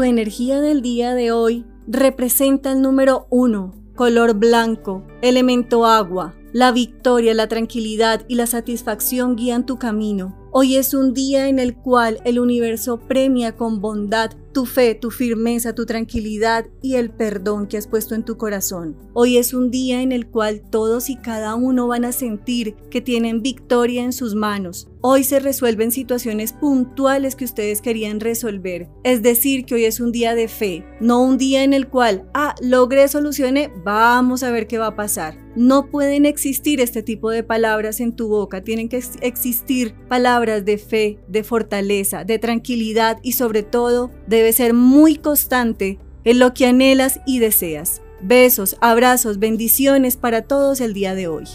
Tu energía del día de hoy representa el número 1, color blanco, elemento agua. La victoria, la tranquilidad y la satisfacción guían tu camino. Hoy es un día en el cual el universo premia con bondad tu fe, tu firmeza, tu tranquilidad y el perdón que has puesto en tu corazón. Hoy es un día en el cual todos y cada uno van a sentir que tienen victoria en sus manos. Hoy se resuelven situaciones puntuales que ustedes querían resolver. Es decir, que hoy es un día de fe, no un día en el cual, ah, logré soluciones, vamos a ver qué va a pasar. No pueden existir este tipo de palabras en tu boca, tienen que existir palabras de fe, de fortaleza, de tranquilidad y sobre todo debe ser muy constante en lo que anhelas y deseas. Besos, abrazos, bendiciones para todos el día de hoy.